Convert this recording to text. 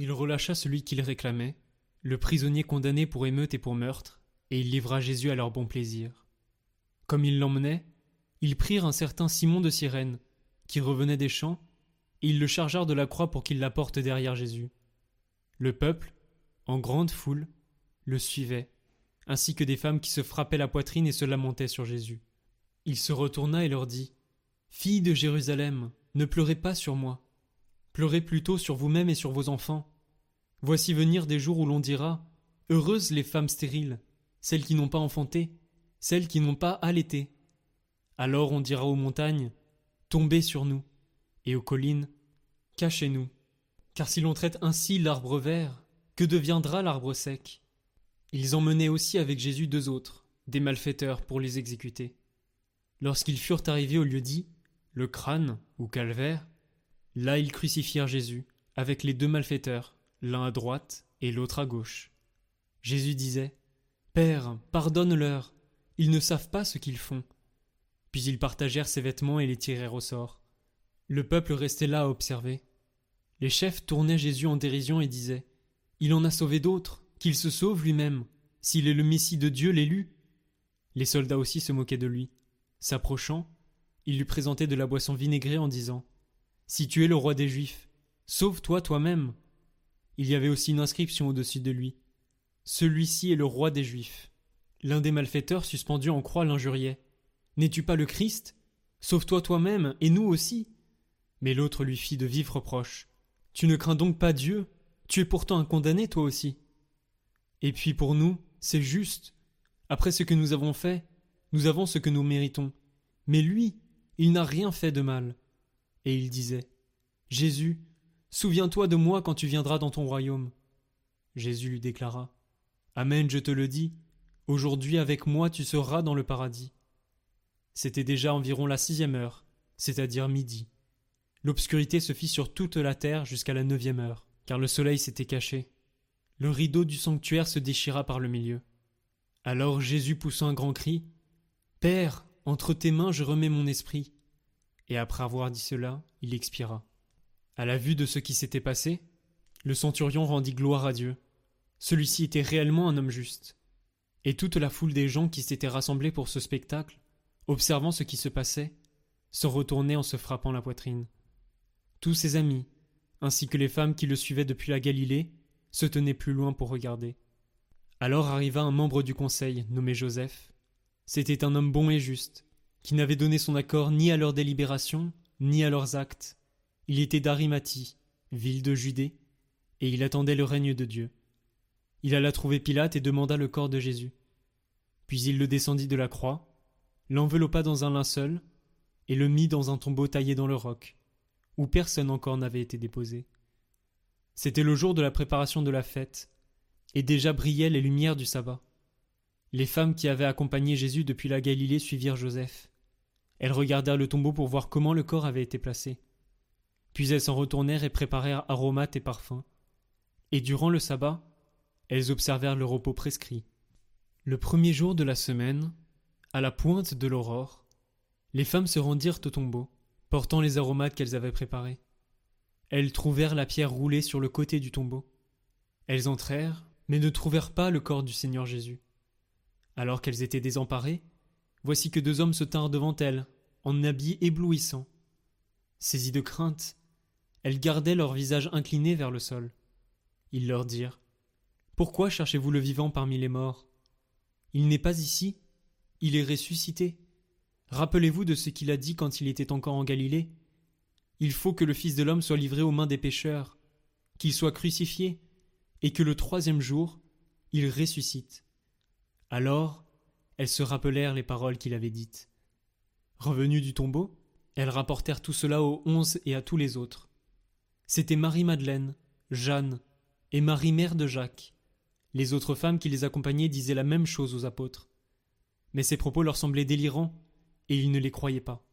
Il relâcha celui qu'il réclamait, le prisonnier condamné pour émeute et pour meurtre, et il livra Jésus à leur bon plaisir. Comme ils l'emmenaient, ils prirent un certain Simon de Cyrène, qui revenait des champs, et ils le chargèrent de la croix pour qu'il la porte derrière Jésus. Le peuple, en grande foule, le suivait, ainsi que des femmes qui se frappaient la poitrine et se lamentaient sur Jésus. Il se retourna et leur dit Filles de Jérusalem, ne pleurez pas sur moi. Pleurez plutôt sur vous-même et sur vos enfants. Voici venir des jours où l'on dira Heureuses les femmes stériles, celles qui n'ont pas enfanté, celles qui n'ont pas allaité. Alors on dira aux montagnes Tombez sur nous, et aux collines Cachez-nous. Car si l'on traite ainsi l'arbre vert, que deviendra l'arbre sec? Ils emmenaient aussi avec Jésus deux autres, des malfaiteurs, pour les exécuter. Lorsqu'ils furent arrivés au lieu dit, le crâne, ou calvaire, là ils crucifièrent Jésus, avec les deux malfaiteurs, l'un à droite et l'autre à gauche. Jésus disait Père, pardonne-leur, ils ne savent pas ce qu'ils font. Puis ils partagèrent ses vêtements et les tirèrent au sort. Le peuple restait là à observer. Les chefs tournaient Jésus en dérision et disaient Il en a sauvé d'autres, qu'il se sauve lui-même, s'il est le Messie de Dieu l'élu. Les soldats aussi se moquaient de lui. S'approchant, il lui présentait de la boisson vinaigrée en disant Si tu es le roi des Juifs, sauve-toi toi-même. Il y avait aussi une inscription au-dessus de lui Celui-ci est le roi des Juifs. L'un des malfaiteurs suspendu en croix l'injuriait N'es-tu pas le Christ? Sauve-toi toi-même et nous aussi. Mais l'autre lui fit de vifs reproches Tu ne crains donc pas Dieu? Tu es pourtant un condamné toi aussi. Et puis pour nous, c'est juste. Après ce que nous avons fait, nous avons ce que nous méritons. Mais lui, il n'a rien fait de mal. Et il disait Jésus, souviens-toi de moi quand tu viendras dans ton royaume. Jésus lui déclara Amen, je te le dis, aujourd'hui avec moi tu seras dans le paradis. C'était déjà environ la sixième heure, c'est-à-dire midi. L'obscurité se fit sur toute la terre jusqu'à la neuvième heure, car le soleil s'était caché. Le rideau du sanctuaire se déchira par le milieu. Alors Jésus poussa un grand cri Père, entre tes mains je remets mon esprit. Et après avoir dit cela, il expira. À la vue de ce qui s'était passé, le centurion rendit gloire à Dieu. Celui-ci était réellement un homme juste. Et toute la foule des gens qui s'étaient rassemblés pour ce spectacle, observant ce qui se passait, se retournaient en se frappant la poitrine. Tous ses amis, ainsi que les femmes qui le suivaient depuis la Galilée, se tenaient plus loin pour regarder. Alors arriva un membre du conseil, nommé Joseph, c'était un homme bon et juste, qui n'avait donné son accord ni à leurs délibérations, ni à leurs actes. Il était d'Arimathie, ville de Judée, et il attendait le règne de Dieu. Il alla trouver Pilate et demanda le corps de Jésus. Puis il le descendit de la croix, l'enveloppa dans un linceul, et le mit dans un tombeau taillé dans le roc, où personne encore n'avait été déposé. C'était le jour de la préparation de la fête, et déjà brillaient les lumières du sabbat. Les femmes qui avaient accompagné Jésus depuis la Galilée suivirent Joseph. Elles regardèrent le tombeau pour voir comment le corps avait été placé. Puis elles s'en retournèrent et préparèrent aromates et parfums. Et durant le sabbat, elles observèrent le repos prescrit. Le premier jour de la semaine, à la pointe de l'aurore, les femmes se rendirent au tombeau, portant les aromates qu'elles avaient préparés. Elles trouvèrent la pierre roulée sur le côté du tombeau. Elles entrèrent, mais ne trouvèrent pas le corps du Seigneur Jésus. Alors qu'elles étaient désemparées, voici que deux hommes se tinrent devant elles, en habits éblouissants. Saisies de crainte, elles gardaient leur visage incliné vers le sol. Ils leur dirent Pourquoi cherchez-vous le vivant parmi les morts? Il n'est pas ici, il est ressuscité. Rappelez-vous de ce qu'il a dit quand il était encore en Galilée. Il faut que le Fils de l'homme soit livré aux mains des pécheurs, qu'il soit crucifié, et que le troisième jour il ressuscite. Alors, elles se rappelèrent les paroles qu'il avait dites. Revenues du tombeau, elles rapportèrent tout cela aux onze et à tous les autres. C'étaient Marie-Madeleine, Jeanne et Marie mère de Jacques. Les autres femmes qui les accompagnaient disaient la même chose aux apôtres. Mais ces propos leur semblaient délirants, et ils ne les croyaient pas.